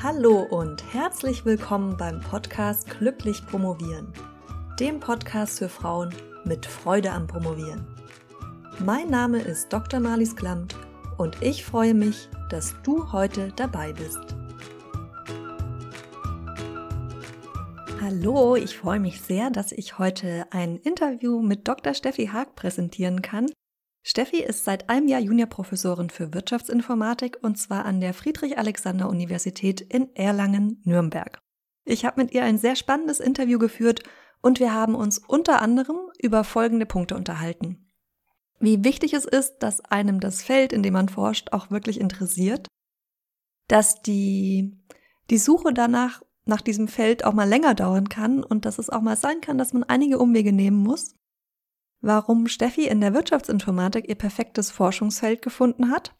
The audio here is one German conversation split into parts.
Hallo und herzlich willkommen beim Podcast Glücklich Promovieren, dem Podcast für Frauen mit Freude am Promovieren. Mein Name ist Dr. Marlies Klamt und ich freue mich, dass du heute dabei bist. Hallo, ich freue mich sehr, dass ich heute ein Interview mit Dr. Steffi Haag präsentieren kann. Steffi ist seit einem Jahr Juniorprofessorin für Wirtschaftsinformatik und zwar an der Friedrich-Alexander-Universität in Erlangen-Nürnberg. Ich habe mit ihr ein sehr spannendes Interview geführt und wir haben uns unter anderem über folgende Punkte unterhalten. Wie wichtig es ist, dass einem das Feld, in dem man forscht, auch wirklich interessiert, dass die, die Suche danach, nach diesem Feld auch mal länger dauern kann und dass es auch mal sein kann, dass man einige Umwege nehmen muss warum Steffi in der Wirtschaftsinformatik ihr perfektes Forschungsfeld gefunden hat,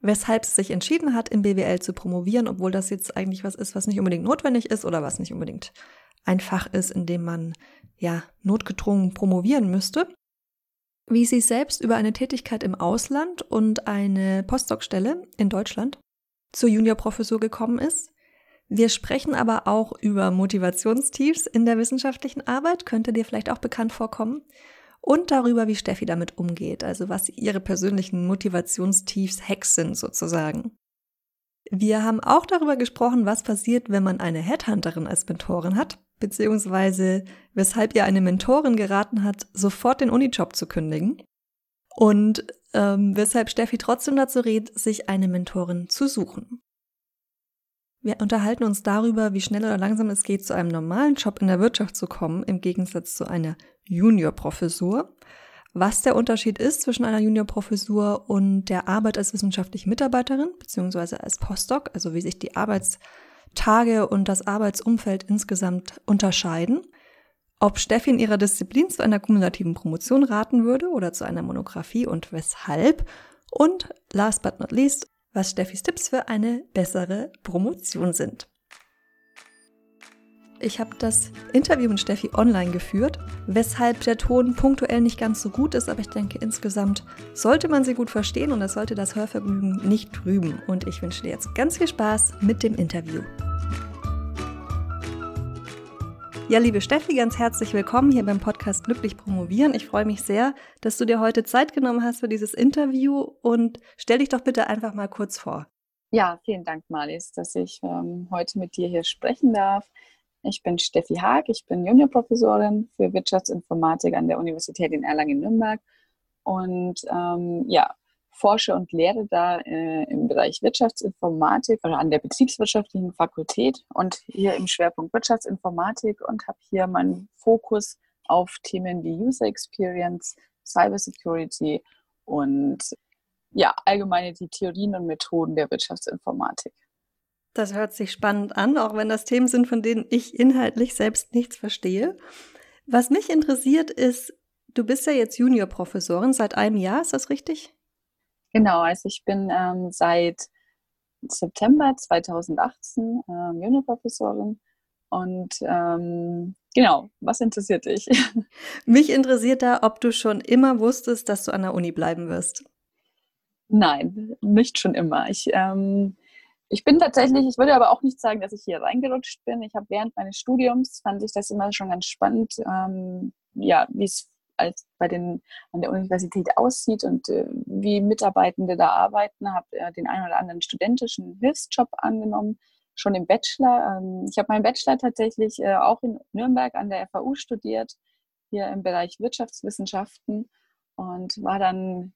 weshalb sie sich entschieden hat, im BWL zu promovieren, obwohl das jetzt eigentlich was ist, was nicht unbedingt notwendig ist oder was nicht unbedingt ein Fach ist, in dem man ja notgedrungen promovieren müsste. Wie sie selbst über eine Tätigkeit im Ausland und eine Postdoc-Stelle in Deutschland zur Juniorprofessur gekommen ist. Wir sprechen aber auch über Motivationstiefs in der wissenschaftlichen Arbeit, könnte dir vielleicht auch bekannt vorkommen und darüber, wie Steffi damit umgeht, also was ihre persönlichen Motivationstiefs Hacks sind sozusagen. Wir haben auch darüber gesprochen, was passiert, wenn man eine Headhunterin als Mentorin hat, beziehungsweise weshalb ihr eine Mentorin geraten hat, sofort den Unijob zu kündigen und ähm, weshalb Steffi trotzdem dazu rät, sich eine Mentorin zu suchen. Wir unterhalten uns darüber, wie schnell oder langsam es geht, zu einem normalen Job in der Wirtschaft zu kommen, im Gegensatz zu einer Juniorprofessur. Was der Unterschied ist zwischen einer Juniorprofessur und der Arbeit als wissenschaftliche Mitarbeiterin beziehungsweise als Postdoc, also wie sich die Arbeitstage und das Arbeitsumfeld insgesamt unterscheiden. Ob Steffi in ihrer Disziplin zu einer kumulativen Promotion raten würde oder zu einer Monographie und weshalb. Und last but not least, was Steffis Tipps für eine bessere Promotion sind. Ich habe das Interview mit Steffi online geführt, weshalb der Ton punktuell nicht ganz so gut ist, aber ich denke, insgesamt sollte man sie gut verstehen und es sollte das Hörvergnügen nicht trüben. Und ich wünsche dir jetzt ganz viel Spaß mit dem Interview. Ja, liebe Steffi, ganz herzlich willkommen hier beim Podcast Glücklich Promovieren. Ich freue mich sehr, dass du dir heute Zeit genommen hast für dieses Interview und stell dich doch bitte einfach mal kurz vor. Ja, vielen Dank, Marlies, dass ich ähm, heute mit dir hier sprechen darf. Ich bin Steffi Haag, ich bin Juniorprofessorin für Wirtschaftsinformatik an der Universität in Erlangen-Nürnberg und ähm, ja, forsche und lehre da äh, im Bereich Wirtschaftsinformatik oder an der betriebswirtschaftlichen Fakultät und hier im Schwerpunkt Wirtschaftsinformatik und habe hier meinen Fokus auf Themen wie User Experience, Cybersecurity und ja, allgemeine die Theorien und Methoden der Wirtschaftsinformatik. Das hört sich spannend an, auch wenn das Themen sind, von denen ich inhaltlich selbst nichts verstehe. Was mich interessiert ist, du bist ja jetzt Juniorprofessorin seit einem Jahr, ist das richtig? Genau, also ich bin ähm, seit September 2018 ähm, Juniorprofessorin und ähm, genau, was interessiert dich? Mich interessiert da, ob du schon immer wusstest, dass du an der Uni bleiben wirst. Nein, nicht schon immer. Ich ähm, ich bin tatsächlich, ich würde aber auch nicht sagen, dass ich hier reingerutscht bin. Ich habe während meines Studiums, fand ich das immer schon ganz spannend, ähm, ja, wie es als bei den, an der Universität aussieht und äh, wie Mitarbeitende da arbeiten. Habe äh, den einen oder anderen studentischen Hilfsjob angenommen, schon im Bachelor. Ähm, ich habe meinen Bachelor tatsächlich äh, auch in Nürnberg an der FAU studiert, hier im Bereich Wirtschaftswissenschaften und war dann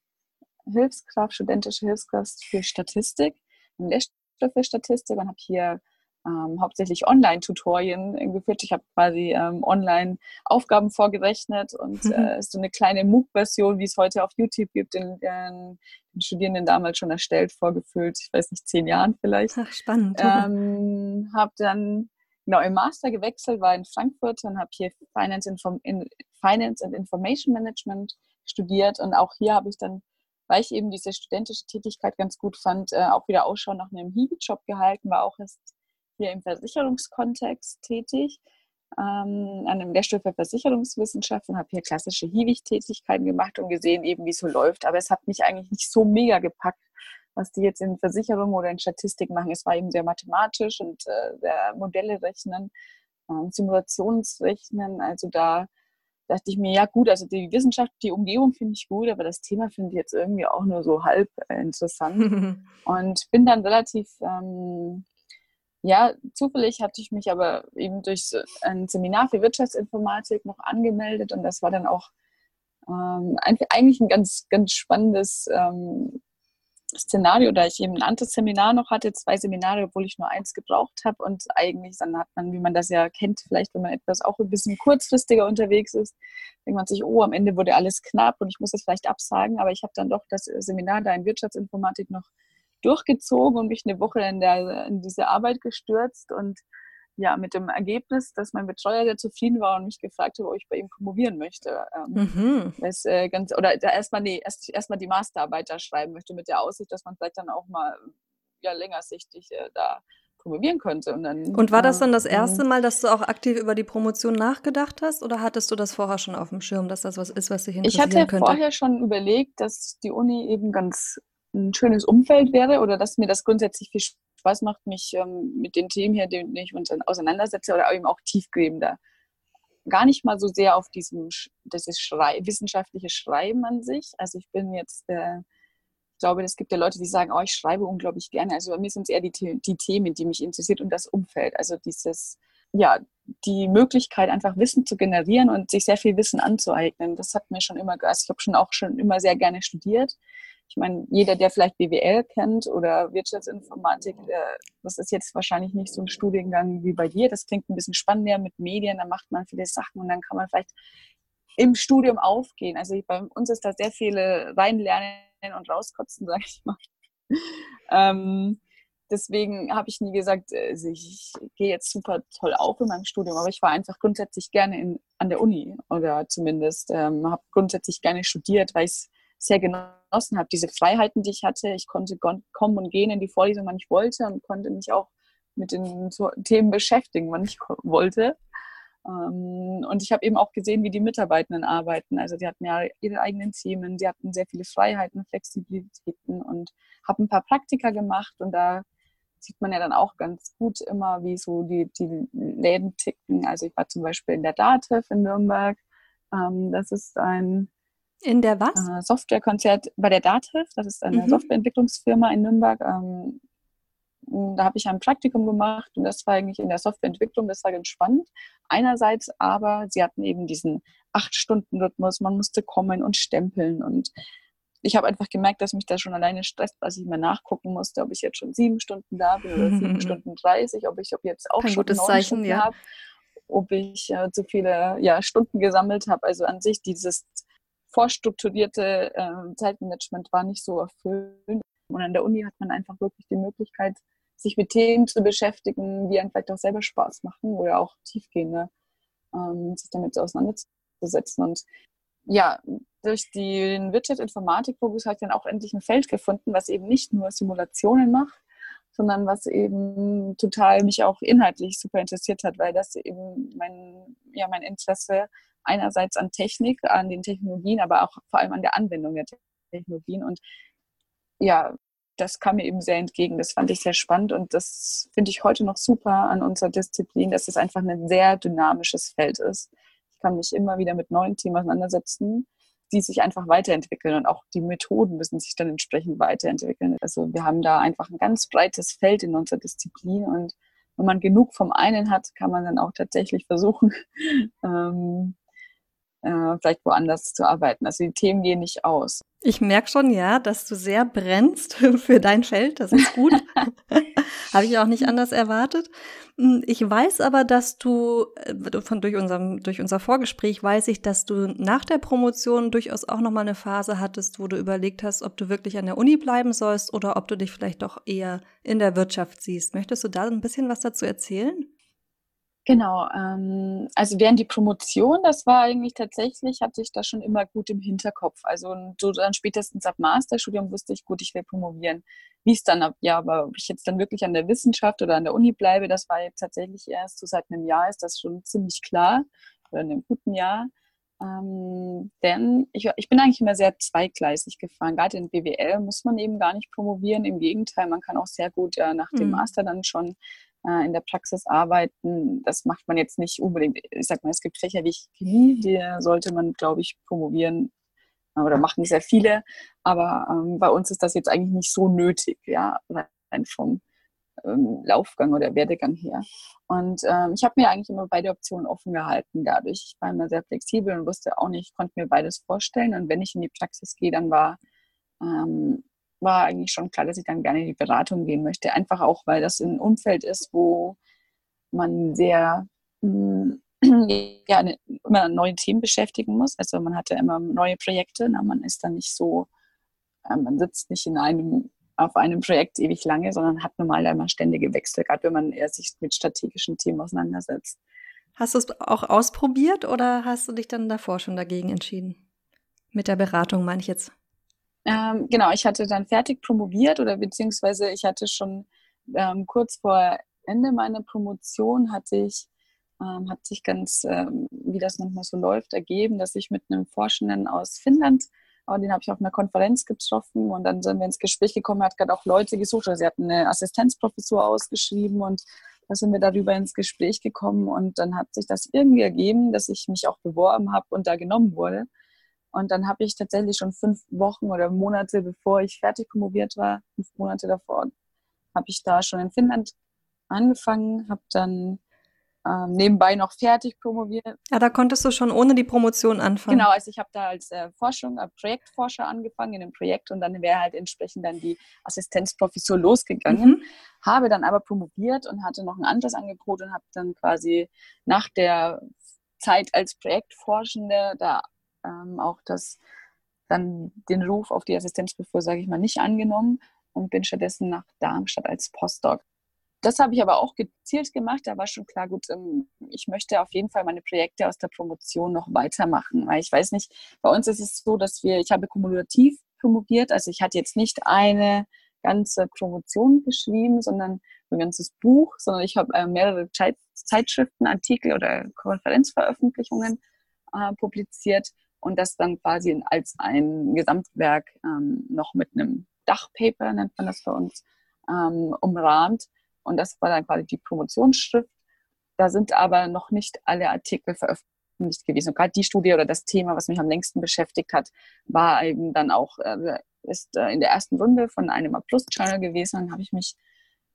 Hilfskraft, studentische Hilfskraft für Statistik im für Statistik und habe hier ähm, hauptsächlich Online-Tutorien geführt. Ich habe quasi ähm, online Aufgaben vorgerechnet und mhm. äh, so eine kleine MOOC-Version, wie es heute auf YouTube gibt, den, den, den, Studierenden damals schon erstellt, vorgefüllt, ich weiß nicht, zehn Jahren vielleicht. Ach, spannend. Ähm, habe dann genau im Master gewechselt, war in Frankfurt und habe hier Finance, Inform in Finance and Information Management studiert und auch hier habe ich dann weil ich eben diese studentische Tätigkeit ganz gut fand, äh, auch wieder Ausschau nach einem Hiwi-Job gehalten, war auch erst hier im Versicherungskontext tätig, ähm, an einem Lehrstuhl für Versicherungswissenschaft und habe hier klassische Hiwi-Tätigkeiten gemacht und gesehen eben, wie es so läuft. Aber es hat mich eigentlich nicht so mega gepackt, was die jetzt in Versicherungen oder in Statistik machen. Es war eben sehr mathematisch und äh, sehr Modelle rechnen, äh, Simulationsrechnen. Also da dachte ich mir, ja gut, also die Wissenschaft, die Umgebung finde ich gut, aber das Thema finde ich jetzt irgendwie auch nur so halb äh, interessant. und bin dann relativ, ähm, ja, zufällig hatte ich mich aber eben durch ein Seminar für Wirtschaftsinformatik noch angemeldet und das war dann auch ähm, eigentlich ein ganz, ganz spannendes ähm, Szenario, da ich eben ein anderes Seminar noch hatte, zwei Seminare, obwohl ich nur eins gebraucht habe. Und eigentlich dann hat man, wie man das ja kennt, vielleicht wenn man etwas auch ein bisschen kurzfristiger unterwegs ist, denkt man sich, oh, am Ende wurde alles knapp und ich muss es vielleicht absagen. Aber ich habe dann doch das Seminar da in Wirtschaftsinformatik noch durchgezogen und mich eine Woche in, der, in diese Arbeit gestürzt und ja, mit dem Ergebnis, dass mein Betreuer sehr zufrieden war und mich gefragt hat, ob ich bei ihm promovieren möchte. Ähm, mhm. das, äh, ganz, oder erstmal nee, erst, erstmal die Masterarbeit da schreiben möchte, mit der Aussicht, dass man vielleicht dann auch mal ja, längersichtig äh, da promovieren könnte. Und, dann, und war das dann das erste Mal, dass du auch aktiv über die Promotion nachgedacht hast oder hattest du das vorher schon auf dem Schirm, dass das was ist, was dich interessieren könnte? Ich hatte vorher schon überlegt, dass die Uni eben ganz ein schönes Umfeld wäre oder dass mir das grundsätzlich viel Spaß macht, mich ähm, mit den Themen hier, denen ich uns auseinandersetze, oder eben auch tiefgreifender. Gar nicht mal so sehr auf diesem das ist Schrei wissenschaftliche Schreiben an sich. Also ich bin jetzt, äh, ich glaube, es gibt ja Leute, die sagen, oh, ich schreibe unglaublich gerne. Also bei mir sind es eher die, die Themen, die mich interessiert und das Umfeld. Also dieses, ja, die Möglichkeit, einfach Wissen zu generieren und sich sehr viel Wissen anzueignen. Das hat mir schon immer, also ich habe schon auch schon immer sehr gerne studiert ich meine, jeder, der vielleicht BWL kennt oder Wirtschaftsinformatik, äh, das ist jetzt wahrscheinlich nicht so ein Studiengang wie bei dir. Das klingt ein bisschen spannender mit Medien, da macht man viele Sachen und dann kann man vielleicht im Studium aufgehen. Also bei uns ist da sehr viele reinlernen und rauskotzen, sage ich mal. ähm, deswegen habe ich nie gesagt, also ich, ich gehe jetzt super toll auf in meinem Studium, aber ich war einfach grundsätzlich gerne in, an der Uni oder zumindest ähm, habe grundsätzlich gerne studiert, weil ich es sehr genossen habe. Diese Freiheiten, die ich hatte, ich konnte kommen und gehen in die Vorlesung, wann ich wollte und konnte mich auch mit den Themen beschäftigen, wann ich wollte. Ähm, und ich habe eben auch gesehen, wie die Mitarbeitenden arbeiten. Also die hatten ja ihre eigenen Themen, sie hatten sehr viele Freiheiten, Flexibilitäten und habe ein paar Praktika gemacht und da sieht man ja dann auch ganz gut immer, wie so die, die Läden ticken. Also ich war zum Beispiel in der DATEV in Nürnberg. Ähm, das ist ein in der was? Äh, Softwarekonzert bei der Dativ, das ist eine mhm. Softwareentwicklungsfirma in Nürnberg. Ähm, da habe ich ein Praktikum gemacht und das war eigentlich in der Softwareentwicklung, das war ganz spannend. Einerseits aber, sie hatten eben diesen Acht-Stunden-Rhythmus, man musste kommen und stempeln und ich habe einfach gemerkt, dass mich das schon alleine stresst, als ich mir nachgucken musste, ob ich jetzt schon sieben Stunden da bin oder sieben Stunden dreißig, ob ich ob jetzt auch Kein schon gutes Zeichen, Stunden ja. habe, ob ich äh, zu viele ja, Stunden gesammelt habe. Also an sich dieses vorstrukturierte äh, Zeitmanagement war nicht so erfüllend. Und an der Uni hat man einfach wirklich die Möglichkeit, sich mit Themen zu beschäftigen, die einem vielleicht auch selber Spaß machen oder auch tiefgehende, ähm, sich damit auseinanderzusetzen. Und ja, durch den Wirtschaftsinformatik-Fokus habe ich dann auch endlich ein Feld gefunden, was eben nicht nur Simulationen macht, sondern was eben total mich auch inhaltlich super interessiert hat, weil das eben mein, ja, mein Interesse einerseits an Technik, an den Technologien, aber auch vor allem an der Anwendung der Technologien. Und ja, das kam mir eben sehr entgegen. Das fand ich sehr spannend und das finde ich heute noch super an unserer Disziplin, dass es einfach ein sehr dynamisches Feld ist. Ich kann mich immer wieder mit neuen Themen auseinandersetzen, die sich einfach weiterentwickeln und auch die Methoden müssen sich dann entsprechend weiterentwickeln. Also wir haben da einfach ein ganz breites Feld in unserer Disziplin und wenn man genug vom einen hat, kann man dann auch tatsächlich versuchen, ähm, äh, vielleicht woanders zu arbeiten. Also die Themen gehen nicht aus. Ich merke schon, ja, dass du sehr brennst für dein Feld. Das ist gut. Habe ich auch nicht anders erwartet. Hm, ich weiß aber, dass du äh, von durch unserem durch unser Vorgespräch weiß ich, dass du nach der Promotion durchaus auch noch mal eine Phase hattest, wo du überlegt hast, ob du wirklich an der Uni bleiben sollst oder ob du dich vielleicht doch eher in der Wirtschaft siehst. Möchtest du da ein bisschen was dazu erzählen? Genau, ähm, also während die Promotion, das war eigentlich tatsächlich, hatte ich das schon immer gut im Hinterkopf. Also so dann spätestens ab Masterstudium wusste ich, gut, ich will promovieren. Wie es dann ab, ja, aber ob ich jetzt dann wirklich an der Wissenschaft oder an der Uni bleibe, das war jetzt tatsächlich erst so seit einem Jahr ist das schon ziemlich klar, oder in einem guten Jahr. Ähm, denn ich, ich bin eigentlich immer sehr zweigleisig gefahren. Gerade in BWL muss man eben gar nicht promovieren. Im Gegenteil, man kann auch sehr gut ja, nach dem mhm. Master dann schon äh, in der Praxis arbeiten. Das macht man jetzt nicht unbedingt. Ich sag mal, es gibt Fächer wie Chemie, die sollte man, glaube ich, promovieren äh, oder machen sehr viele. Aber ähm, bei uns ist das jetzt eigentlich nicht so nötig, ja, rein vom ähm, Laufgang oder Werdegang her. Und ähm, ich habe mir eigentlich immer beide Optionen offen gehalten dadurch. Ich war immer sehr flexibel und wusste auch nicht, konnte mir beides vorstellen. Und wenn ich in die Praxis gehe, dann war, ähm, war eigentlich schon klar, dass ich dann gerne in die Beratung gehen möchte. Einfach auch, weil das ein Umfeld ist, wo man sehr hm, ja, immer neue Themen beschäftigen muss. Also man hatte immer neue Projekte. Na, man ist dann nicht so, äh, man sitzt nicht in einem auf einem Projekt ewig lange, sondern hat normal immer ständige Wechsel, gerade wenn man eher sich mit strategischen Themen auseinandersetzt. Hast du es auch ausprobiert oder hast du dich dann davor schon dagegen entschieden? Mit der Beratung meine ich jetzt. Ähm, genau, ich hatte dann fertig promoviert oder beziehungsweise ich hatte schon ähm, kurz vor Ende meiner Promotion hatte ich ähm, hat sich ganz, ähm, wie das manchmal so läuft, ergeben, dass ich mit einem Forschenden aus Finnland und den habe ich auf einer Konferenz getroffen und dann sind wir ins Gespräch gekommen. Hat gerade auch Leute gesucht. Also sie hatten eine Assistenzprofessur ausgeschrieben und da sind wir darüber ins Gespräch gekommen und dann hat sich das irgendwie ergeben, dass ich mich auch beworben habe und da genommen wurde. Und dann habe ich tatsächlich schon fünf Wochen oder Monate, bevor ich fertig promoviert war, fünf Monate davor, habe ich da schon in Finnland angefangen, habe dann ähm, nebenbei noch fertig promoviert. Ja, da konntest du schon ohne die Promotion anfangen. Genau, also ich habe da als äh, Forschung, äh, Projektforscher angefangen in einem Projekt und dann wäre halt entsprechend dann die Assistenzprofessur losgegangen. Mhm. Habe dann aber promoviert und hatte noch ein anderes Angebot und habe dann quasi nach der Zeit als Projektforschende da ähm, auch das dann den Ruf auf die Assistenzprofessur, sage ich mal, nicht angenommen und bin stattdessen nach Darmstadt als Postdoc das habe ich aber auch gezielt gemacht. Da war schon klar, gut, ähm, ich möchte auf jeden Fall meine Projekte aus der Promotion noch weitermachen. Weil ich weiß nicht, bei uns ist es so, dass wir, ich habe kumulativ promoviert, also ich hatte jetzt nicht eine ganze Promotion geschrieben, sondern ein ganzes Buch, sondern ich habe äh, mehrere Zeitschriften, Artikel oder Konferenzveröffentlichungen äh, publiziert und das dann quasi als ein Gesamtwerk ähm, noch mit einem Dachpaper, nennt man das bei uns, ähm, umrahmt. Und das war dann quasi die Promotionsschrift. Da sind aber noch nicht alle Artikel veröffentlicht gewesen. Und gerade die Studie oder das Thema, was mich am längsten beschäftigt hat, war eben dann auch, äh, ist äh, in der ersten Runde von einem A-Plus-Channel gewesen. Dann habe ich mich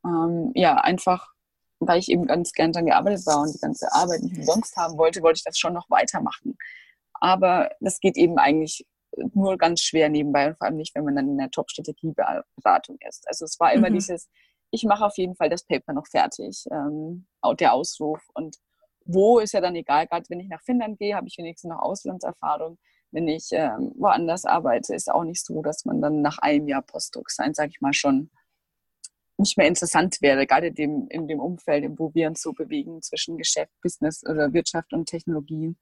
ähm, ja einfach, weil ich eben ganz gern daran gearbeitet war und die ganze Arbeit nicht umsonst haben wollte, wollte ich das schon noch weitermachen. Aber das geht eben eigentlich nur ganz schwer nebenbei und vor allem nicht, wenn man dann in der Top-Strategieberatung ist. Also es war immer mhm. dieses, ich mache auf jeden Fall das Paper noch fertig, ähm, der Ausruf. Und wo ist ja dann egal, gerade wenn ich nach Finnland gehe, habe ich wenigstens noch Auslandserfahrung. Wenn ich ähm, woanders arbeite, ist auch nicht so, dass man dann nach einem Jahr Postdoc sein, sage ich mal, schon nicht mehr interessant wäre, gerade in dem, in dem Umfeld, wo wir uns so bewegen zwischen Geschäft, Business oder Wirtschaft und Technologien,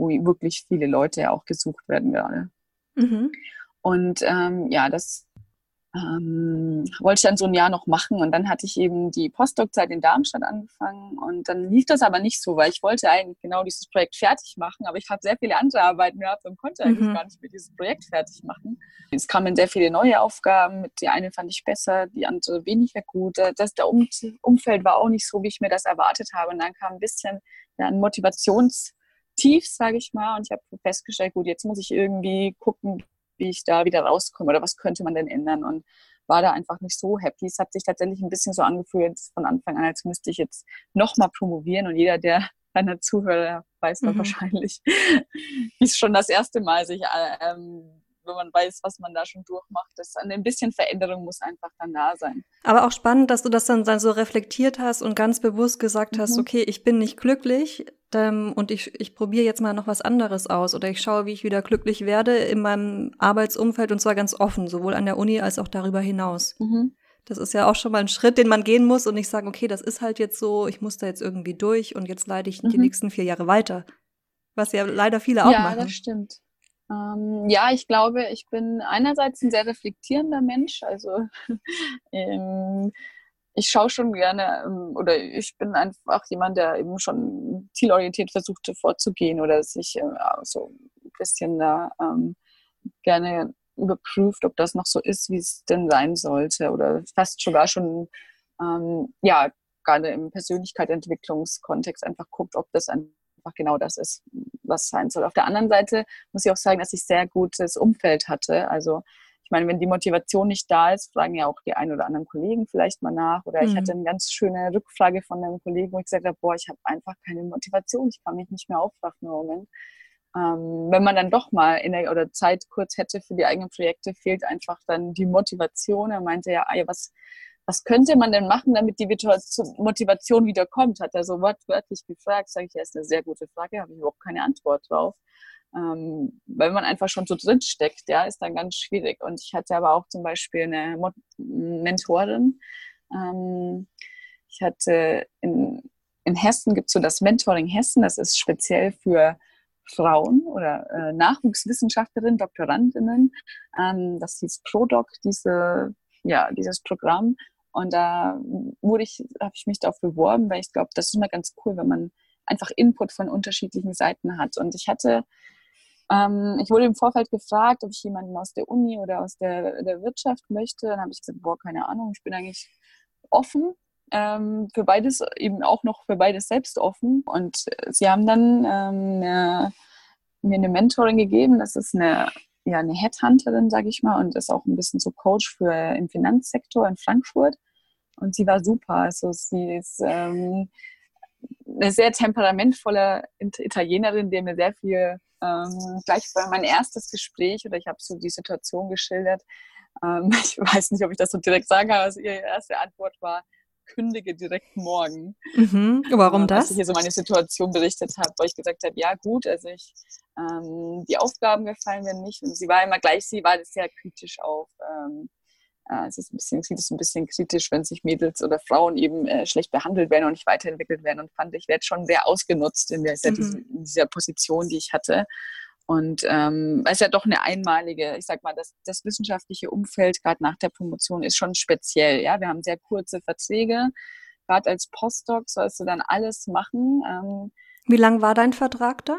wo wirklich viele Leute auch gesucht werden gerade. Mhm. Und ähm, ja, das ähm, wollte ich dann so ein Jahr noch machen und dann hatte ich eben die Postdoc-Zeit in Darmstadt angefangen und dann lief das aber nicht so, weil ich wollte eigentlich genau dieses Projekt fertig machen, aber ich habe sehr viele andere Arbeiten gehabt und konnte eigentlich mhm. gar nicht mehr dieses Projekt fertig machen. Es kamen sehr viele neue Aufgaben, die eine fand ich besser, die andere weniger gut. Das, der um Umfeld war auch nicht so, wie ich mir das erwartet habe und dann kam ein bisschen ja, ein Motivationstief, sage ich mal und ich habe festgestellt, gut, jetzt muss ich irgendwie gucken, wie ich da wieder rauskomme oder was könnte man denn ändern und war da einfach nicht so happy. Es hat sich tatsächlich ein bisschen so angefühlt von Anfang an, als müsste ich jetzt nochmal promovieren und jeder, der deiner Zuhörer weiß mhm. wahrscheinlich, wie es schon das erste Mal sich, äh, ähm, wenn man weiß, was man da schon durchmacht, das ein bisschen Veränderung muss einfach dann da sein. Aber auch spannend, dass du das dann, so reflektiert hast und ganz bewusst gesagt hast, mhm. okay, ich bin nicht glücklich, ähm, und ich, ich probiere jetzt mal noch was anderes aus oder ich schaue, wie ich wieder glücklich werde in meinem Arbeitsumfeld und zwar ganz offen, sowohl an der Uni als auch darüber hinaus. Mhm. Das ist ja auch schon mal ein Schritt, den man gehen muss und nicht sagen, okay, das ist halt jetzt so, ich muss da jetzt irgendwie durch und jetzt leite ich mhm. die nächsten vier Jahre weiter. Was ja leider viele auch ja, machen. Ja, das stimmt. Ähm, ja, ich glaube, ich bin einerseits ein sehr reflektierender Mensch. Also ähm, ich schaue schon gerne ähm, oder ich bin einfach jemand, der eben schon zielorientiert versucht vorzugehen oder sich äh, so ein bisschen da ähm, gerne überprüft, ob das noch so ist, wie es denn sein sollte oder fast sogar schon ähm, ja gerade im Persönlichkeitsentwicklungskontext einfach guckt, ob das einfach genau das ist, was sein soll. Auf der anderen Seite muss ich auch sagen, dass ich sehr gutes Umfeld hatte. Also ich meine, wenn die Motivation nicht da ist, fragen ja auch die ein oder anderen Kollegen vielleicht mal nach. Oder ich hatte mhm. eine ganz schöne Rückfrage von einem Kollegen, wo ich gesagt habe, boah, ich habe einfach keine Motivation, ich kann mich nicht mehr aufraffen im Moment. Ähm, wenn man dann doch mal in der oder Zeit kurz hätte für die eigenen Projekte, fehlt einfach dann die Motivation. Er meinte ja, ah, was, was könnte man denn machen, damit die Motivation wieder kommt? Hat er so wortwörtlich gefragt. Sage ich, ja, ist eine sehr gute Frage, habe ich überhaupt keine Antwort drauf ähm, weil man einfach schon so drin steckt, ja, ist dann ganz schwierig. Und ich hatte aber auch zum Beispiel eine Mo Mentorin. Ähm, ich hatte in, in Hessen gibt es so das Mentoring Hessen, das ist speziell für Frauen oder äh, Nachwuchswissenschaftlerinnen, Doktorandinnen. Ähm, das hieß ProDoc, diese, ja, dieses Programm. Und da wurde ich, habe ich mich darauf beworben, weil ich glaube, das ist immer ganz cool, wenn man einfach Input von unterschiedlichen Seiten hat. Und ich hatte ähm, ich wurde im Vorfeld gefragt, ob ich jemanden aus der Uni oder aus der, der Wirtschaft möchte. Dann habe ich gesagt, boah, keine Ahnung, ich bin eigentlich offen. Ähm, für beides, eben auch noch für beides selbst offen. Und sie haben dann ähm, eine, mir eine Mentoring gegeben. Das ist eine, ja, eine Headhunterin, sage ich mal, und ist auch ein bisschen so Coach für im Finanzsektor in Frankfurt. Und sie war super. Also sie ist ähm, eine sehr temperamentvolle Italienerin, die mir sehr viel ähm, gleich bei mein erstes Gespräch oder ich habe so die Situation geschildert. Ähm, ich weiß nicht, ob ich das so direkt sagen kann, also ihre erste Antwort war, kündige direkt morgen. Mhm. Warum ähm, das? Als ich hier so meine Situation berichtet habe, wo ich gesagt habe, ja gut, also ich, ähm, die Aufgaben gefallen mir nicht und sie war immer gleich, sie war sehr kritisch auf ähm, äh, es ist ein bisschen, sieht es ein bisschen kritisch, wenn sich Mädels oder Frauen eben äh, schlecht behandelt werden und nicht weiterentwickelt werden. Und fand ich, werde schon sehr ausgenutzt in, der, mhm. in dieser Position, die ich hatte. Und ähm, es ist ja doch eine einmalige, ich sag mal, das, das wissenschaftliche Umfeld gerade nach der Promotion ist schon speziell. Ja, wir haben sehr kurze Verträge. Gerade als Postdoc sollst du dann alles machen. Ähm, Wie lang war dein Vertrag da?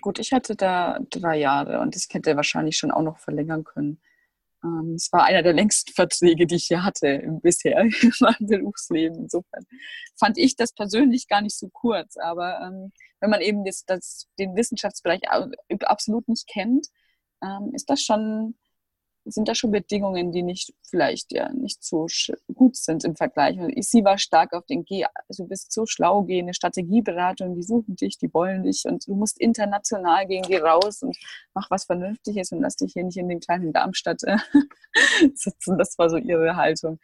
Gut, ich hatte da drei Jahre und ich hätte wahrscheinlich schon auch noch verlängern können. Ähm, es war einer der längsten Verträge, die ich hier hatte bisher in meinem Berufsleben. Insofern fand ich das persönlich gar nicht so kurz. Aber ähm, wenn man eben das, das, den Wissenschaftsbereich absolut nicht kennt, ähm, ist das schon sind da schon Bedingungen, die nicht vielleicht ja nicht so gut sind im Vergleich. sie war stark auf den G, also du bist so schlau, geh in eine Strategieberatung, die suchen dich, die wollen dich und du musst international gehen, geh raus und mach was Vernünftiges und lass dich hier nicht in den kleinen Darmstadt äh, sitzen. Das war so ihre Haltung.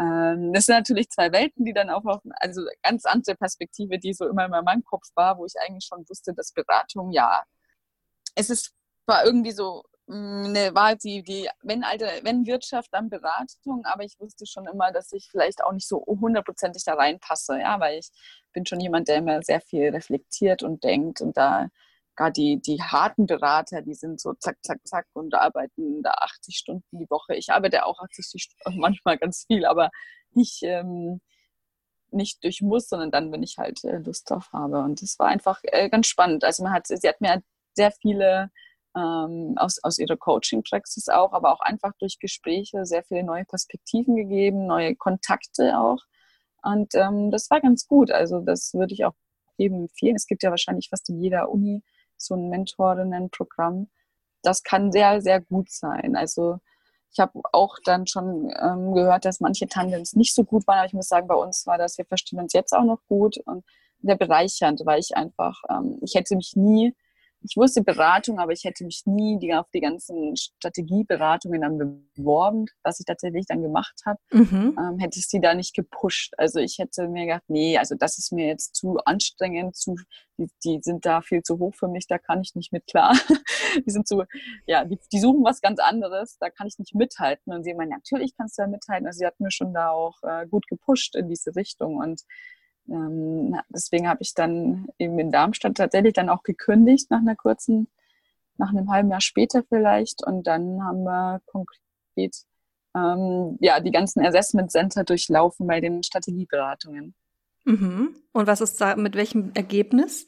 Ähm, das sind natürlich zwei Welten, die dann auch noch, also ganz andere Perspektive, die so immer in meinem Kopf war, wo ich eigentlich schon wusste, dass Beratung ja, es ist war irgendwie so eine, war die, die, wenn alte, wenn Wirtschaft, dann Beratung, aber ich wusste schon immer, dass ich vielleicht auch nicht so hundertprozentig da reinpasse, ja, weil ich bin schon jemand, der immer sehr viel reflektiert und denkt und da gar die, die harten Berater, die sind so zack, zack, zack und arbeiten da 80 Stunden die Woche. Ich arbeite auch 80 Stunden, manchmal ganz viel, aber nicht, ähm, nicht durch muss, sondern dann, wenn ich halt äh, Lust drauf habe. Und das war einfach äh, ganz spannend. Also man hat, sie hat mir sehr viele ähm, aus, aus ihrer Coaching-Praxis auch, aber auch einfach durch Gespräche sehr viele neue Perspektiven gegeben, neue Kontakte auch. Und ähm, das war ganz gut. Also das würde ich auch jedem empfehlen. Es gibt ja wahrscheinlich fast in jeder Uni so ein Mentorinnen-Programm. Das kann sehr, sehr gut sein. Also ich habe auch dann schon ähm, gehört, dass manche Tandems nicht so gut waren, aber ich muss sagen, bei uns war das, wir verstehen uns jetzt auch noch gut und der bereichernd, weil ich einfach, ähm, ich hätte mich nie ich wusste Beratung, aber ich hätte mich nie die, auf die ganzen Strategieberatungen dann beworben, was ich tatsächlich dann gemacht habe, mhm. ähm, hätte ich sie da nicht gepusht. Also ich hätte mir gedacht, nee, also das ist mir jetzt zu anstrengend, zu, die, die sind da viel zu hoch für mich, da kann ich nicht mit klar. die sind zu, ja, die, die, suchen was ganz anderes, da kann ich nicht mithalten. Und sie meinen, natürlich kannst du da mithalten. Also sie hat mir schon da auch äh, gut gepusht in diese Richtung und ähm, deswegen habe ich dann eben in Darmstadt tatsächlich dann auch gekündigt nach einer kurzen, nach einem halben Jahr später vielleicht. Und dann haben wir konkret ähm, ja, die ganzen Assessment Center durchlaufen bei den Strategieberatungen. Mhm. Und was ist da, mit welchem Ergebnis?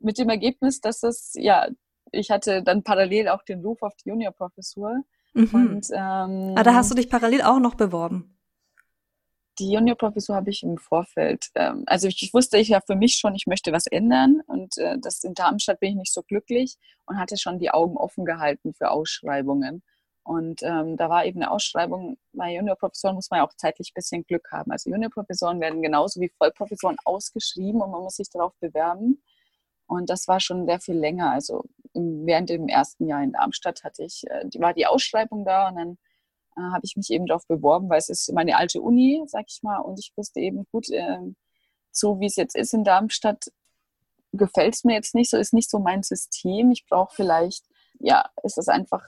Mit dem Ergebnis, dass es, ja, ich hatte dann parallel auch den Ruf auf die Juniorprofessur. Mhm. Und, ähm, ah, da hast du dich parallel auch noch beworben die Juniorprofessur habe ich im Vorfeld, ähm, also ich, ich, wusste ich ja für mich schon, ich möchte was ändern und äh, das in Darmstadt bin ich nicht so glücklich und hatte schon die Augen offen gehalten für Ausschreibungen. Und ähm, da war eben eine Ausschreibung, bei Juniorprofessoren muss man ja auch zeitlich ein bisschen Glück haben. Also Juniorprofessoren werden genauso wie Vollprofessoren ausgeschrieben und man muss sich darauf bewerben. Und das war schon sehr viel länger. Also während dem ersten Jahr in Darmstadt hatte ich, äh, war die Ausschreibung da und dann äh, habe ich mich eben darauf beworben, weil es ist meine alte Uni, sag ich mal, und ich wusste eben gut, äh, so wie es jetzt ist in Darmstadt, gefällt es mir jetzt nicht so, ist nicht so mein System. Ich brauche vielleicht, ja, ist das einfach,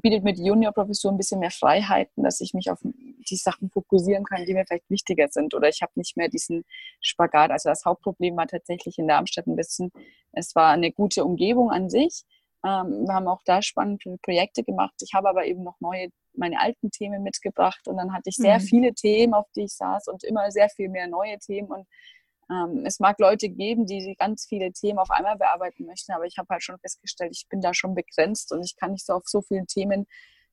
bietet mir die Juniorprofessur ein bisschen mehr Freiheiten, dass ich mich auf die Sachen fokussieren kann, die mir vielleicht wichtiger sind. Oder ich habe nicht mehr diesen Spagat. Also das Hauptproblem war tatsächlich in Darmstadt ein bisschen, es war eine gute Umgebung an sich. Ähm, wir haben auch da spannende Projekte gemacht. Ich habe aber eben noch neue meine alten Themen mitgebracht und dann hatte ich sehr mhm. viele Themen, auf die ich saß und immer sehr viel mehr neue Themen und ähm, es mag Leute geben, die ganz viele Themen auf einmal bearbeiten möchten, aber ich habe halt schon festgestellt, ich bin da schon begrenzt und ich kann nicht so auf so vielen Themen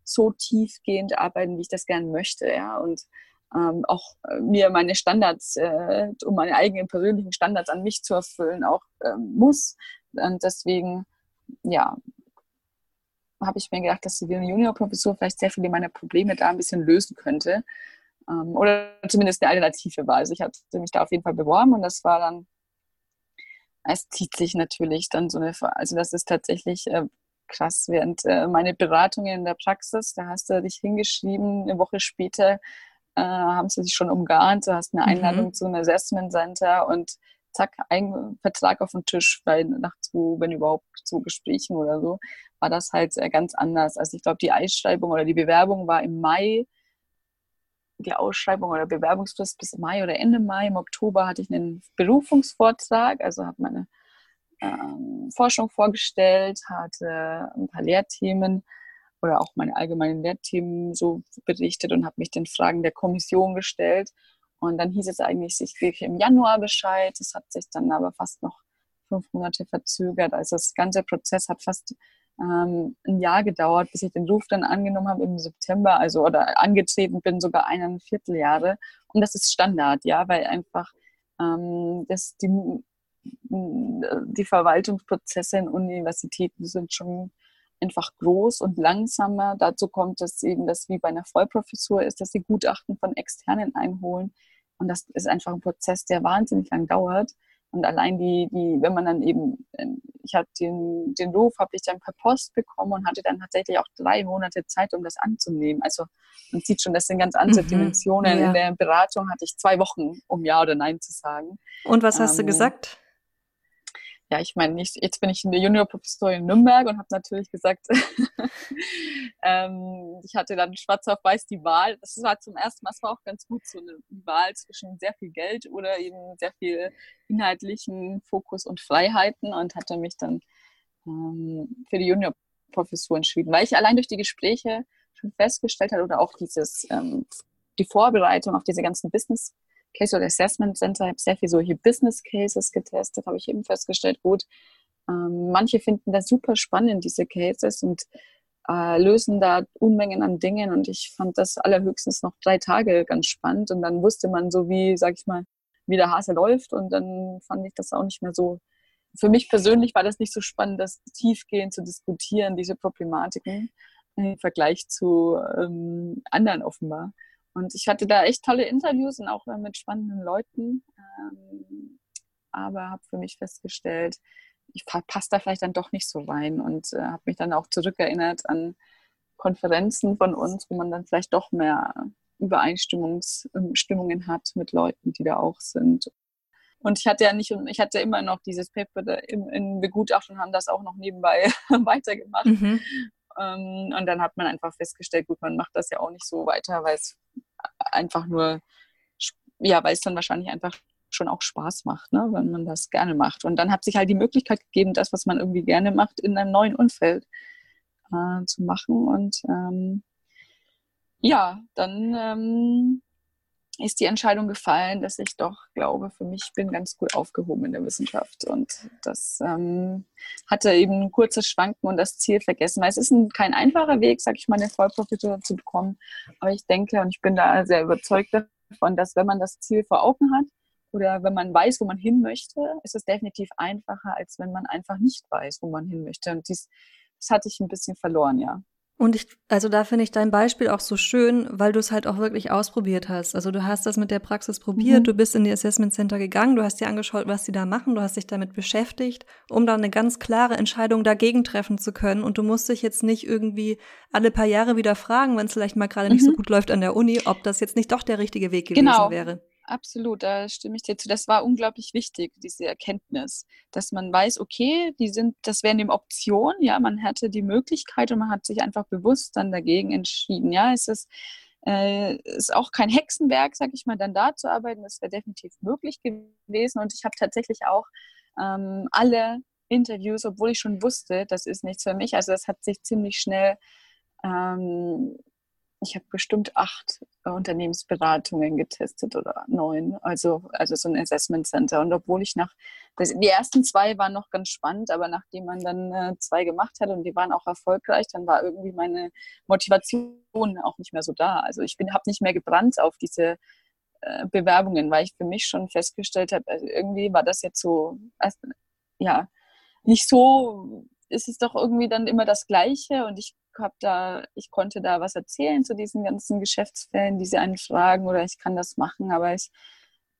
so tiefgehend arbeiten, wie ich das gerne möchte, ja und ähm, auch äh, mir meine Standards, äh, um meine eigenen persönlichen Standards an mich zu erfüllen, auch ähm, muss. Und deswegen, ja, habe ich mir gedacht, dass die Juniorprofessur vielleicht sehr viele meiner Probleme da ein bisschen lösen könnte. Ähm, oder zumindest eine Alternative war. Also ich hatte mich da auf jeden Fall beworben und das war dann, es zieht sich natürlich dann so eine, also das ist tatsächlich äh, krass, während äh, meine Beratungen in der Praxis, da hast du dich hingeschrieben, eine Woche später äh, haben sie sich schon umgarnt, du hast eine mhm. Einladung mhm. zu einem Assessment Center und zack, ein Vertrag auf den Tisch, weil nach zu, wenn überhaupt zu Gesprächen oder so, war das halt ganz anders. Also ich glaube, die Ausschreibung oder die Bewerbung war im Mai, die Ausschreibung oder Bewerbungsfrist bis Mai oder Ende Mai. Im Oktober hatte ich einen Berufungsvortrag, also habe meine ähm, Forschung vorgestellt, hatte ein paar Lehrthemen oder auch meine allgemeinen Lehrthemen so berichtet und habe mich den Fragen der Kommission gestellt. Und dann hieß es eigentlich, ich kriege im Januar Bescheid. Das hat sich dann aber fast noch fünf Monate verzögert. Also das ganze Prozess hat fast ähm, ein Jahr gedauert, bis ich den Ruf dann angenommen habe im September, also oder angetreten bin, sogar eineinviertel Vierteljahre. Und das ist Standard, ja, weil einfach ähm, das, die, die Verwaltungsprozesse in Universitäten sind schon einfach groß und langsamer. Dazu kommt es eben, dass wie bei einer Vollprofessur ist, dass sie Gutachten von Externen einholen. Und das ist einfach ein Prozess, der wahnsinnig lang dauert. Und allein die, die, wenn man dann eben, ähm, ich habe den, den Ruf, habe ich dann per Post bekommen und hatte dann tatsächlich auch drei Monate Zeit, um das anzunehmen. Also man sieht schon, das sind ganz andere mhm, Dimensionen. Ja. In der Beratung hatte ich zwei Wochen, um Ja oder Nein zu sagen. Und was hast ähm, du gesagt? Ja, ich meine, jetzt bin ich in der Juniorprofessur in Nürnberg und habe natürlich gesagt, ähm, ich hatte dann schwarz auf weiß die Wahl. Das war zum ersten Mal, es war auch ganz gut, so eine Wahl zwischen sehr viel Geld oder eben sehr viel inhaltlichen Fokus und Freiheiten und hatte mich dann ähm, für die Juniorprofessur entschieden, weil ich allein durch die Gespräche schon festgestellt habe oder auch dieses, ähm, die Vorbereitung auf diese ganzen Business- Oder Assessment Center, habe sehr viel solche Business Cases getestet, habe ich eben festgestellt, gut, ähm, manche finden das super spannend, diese Cases und äh, lösen da Unmengen an Dingen. Und ich fand das allerhöchstens noch drei Tage ganz spannend. Und dann wusste man so wie, sag ich mal, wie der Hase läuft. Und dann fand ich das auch nicht mehr so. Für mich persönlich war das nicht so spannend, das tiefgehend zu diskutieren, diese Problematiken im Vergleich zu ähm, anderen offenbar. Und ich hatte da echt tolle Interviews und auch mit spannenden Leuten. Ähm, aber habe für mich festgestellt, ich passe da vielleicht dann doch nicht so rein und äh, habe mich dann auch zurückerinnert an Konferenzen von uns, wo man dann vielleicht doch mehr Übereinstimmungen hat mit Leuten, die da auch sind. Und ich hatte ja nicht, ich hatte immer noch dieses Paper in, in Begutachtung, haben das auch noch nebenbei weitergemacht. Mhm. Ähm, und dann hat man einfach festgestellt, gut, man macht das ja auch nicht so weiter, weil es einfach nur, ja, weil es dann wahrscheinlich einfach schon auch Spaß macht, ne, wenn man das gerne macht. Und dann hat sich halt die Möglichkeit gegeben, das, was man irgendwie gerne macht, in einem neuen Umfeld äh, zu machen. Und ähm, ja, dann ähm, ist die Entscheidung gefallen, dass ich doch glaube, für mich bin ganz gut aufgehoben in der Wissenschaft. Und das ähm, hatte eben ein kurzes Schwanken und das Ziel vergessen. Weil es ist ein, kein einfacher Weg, sag ich mal, eine Vollprofitur zu bekommen. Aber ich denke und ich bin da sehr überzeugt davon, dass wenn man das Ziel vor Augen hat oder wenn man weiß, wo man hin möchte, ist es definitiv einfacher, als wenn man einfach nicht weiß, wo man hin möchte. Und dies, das hatte ich ein bisschen verloren, ja. Und ich, also da finde ich dein Beispiel auch so schön, weil du es halt auch wirklich ausprobiert hast. Also du hast das mit der Praxis probiert, mhm. du bist in die Assessment Center gegangen, du hast dir angeschaut, was sie da machen, du hast dich damit beschäftigt, um dann eine ganz klare Entscheidung dagegen treffen zu können. Und du musst dich jetzt nicht irgendwie alle paar Jahre wieder fragen, wenn es vielleicht mal gerade mhm. nicht so mhm. gut läuft an der Uni, ob das jetzt nicht doch der richtige Weg gewesen genau. wäre absolut, da stimme ich dir zu. Das war unglaublich wichtig, diese Erkenntnis, dass man weiß, okay, die sind, das wären eben Optionen, ja, man hatte die Möglichkeit und man hat sich einfach bewusst dann dagegen entschieden. Ja, es ist, äh, ist auch kein Hexenwerk, sag ich mal, dann da zu arbeiten. Das wäre definitiv möglich gewesen. Und ich habe tatsächlich auch ähm, alle Interviews, obwohl ich schon wusste, das ist nichts für mich. Also das hat sich ziemlich schnell ähm, ich habe bestimmt acht äh, Unternehmensberatungen getestet oder neun, also, also so ein Assessment Center. Und obwohl ich nach, die ersten zwei waren noch ganz spannend, aber nachdem man dann äh, zwei gemacht hat und die waren auch erfolgreich, dann war irgendwie meine Motivation auch nicht mehr so da. Also ich habe nicht mehr gebrannt auf diese äh, Bewerbungen, weil ich für mich schon festgestellt habe, also irgendwie war das jetzt so, also, ja, nicht so, ist es doch irgendwie dann immer das Gleiche und ich habe da, ich konnte da was erzählen zu diesen ganzen Geschäftsfällen, die sie einen fragen oder ich kann das machen, aber ich,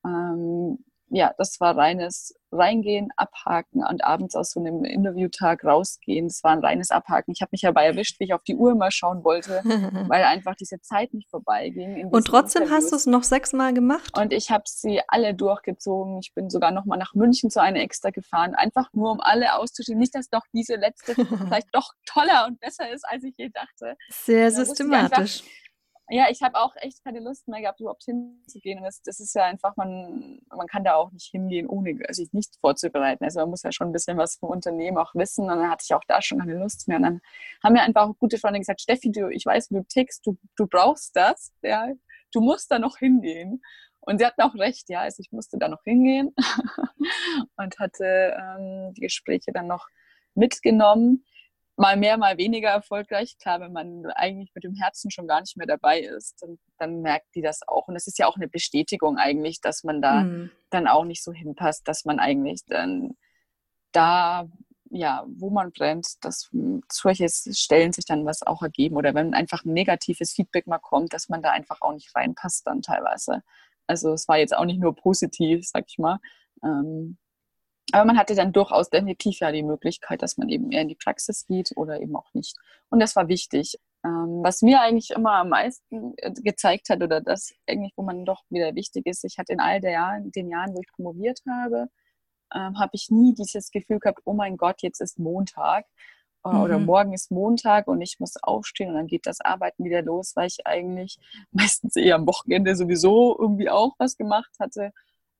ähm, ja, das war reines Reingehen, Abhaken und abends aus so einem Interviewtag rausgehen. Das war ein reines Abhaken. Ich habe mich dabei erwischt, wie ich auf die Uhr mal schauen wollte, weil einfach diese Zeit nicht vorbeiging. Und trotzdem Interviews. hast du es noch sechsmal gemacht? Und ich habe sie alle durchgezogen. Ich bin sogar noch mal nach München zu einer extra gefahren, einfach nur um alle auszuschieben. Nicht, dass doch diese letzte vielleicht doch toller und besser ist, als ich je dachte. Sehr systematisch ja, ich habe auch echt keine Lust mehr gehabt, überhaupt hinzugehen. Und das, das ist ja einfach, man, man kann da auch nicht hingehen, ohne sich nicht vorzubereiten. Also man muss ja schon ein bisschen was vom Unternehmen auch wissen. Und dann hatte ich auch da schon keine Lust mehr. Und dann haben mir einfach gute Freunde gesagt, Steffi, du, ich weiß, wie du tickst, du, du brauchst das, ja, du musst da noch hingehen. Und sie hatten auch recht, ja, also ich musste da noch hingehen und hatte ähm, die Gespräche dann noch mitgenommen mal mehr, mal weniger erfolgreich. Klar, wenn man eigentlich mit dem Herzen schon gar nicht mehr dabei ist, dann, dann merkt die das auch. Und es ist ja auch eine Bestätigung eigentlich, dass man da mhm. dann auch nicht so hinpasst, dass man eigentlich dann da, ja, wo man brennt, dass solche Stellen sich dann was auch ergeben. Oder wenn einfach ein negatives Feedback mal kommt, dass man da einfach auch nicht reinpasst dann teilweise. Also es war jetzt auch nicht nur positiv, sag ich mal. Ähm, aber man hatte dann durchaus definitiv ja die Möglichkeit, dass man eben eher in die Praxis geht oder eben auch nicht. Und das war wichtig. Ähm, was mir eigentlich immer am meisten gezeigt hat oder das eigentlich, wo man doch wieder wichtig ist, ich hatte in all der Jahren, den Jahren, wo ich promoviert habe, ähm, habe ich nie dieses Gefühl gehabt, oh mein Gott, jetzt ist Montag äh, mhm. oder morgen ist Montag und ich muss aufstehen und dann geht das Arbeiten wieder los, weil ich eigentlich meistens eher am Wochenende sowieso irgendwie auch was gemacht hatte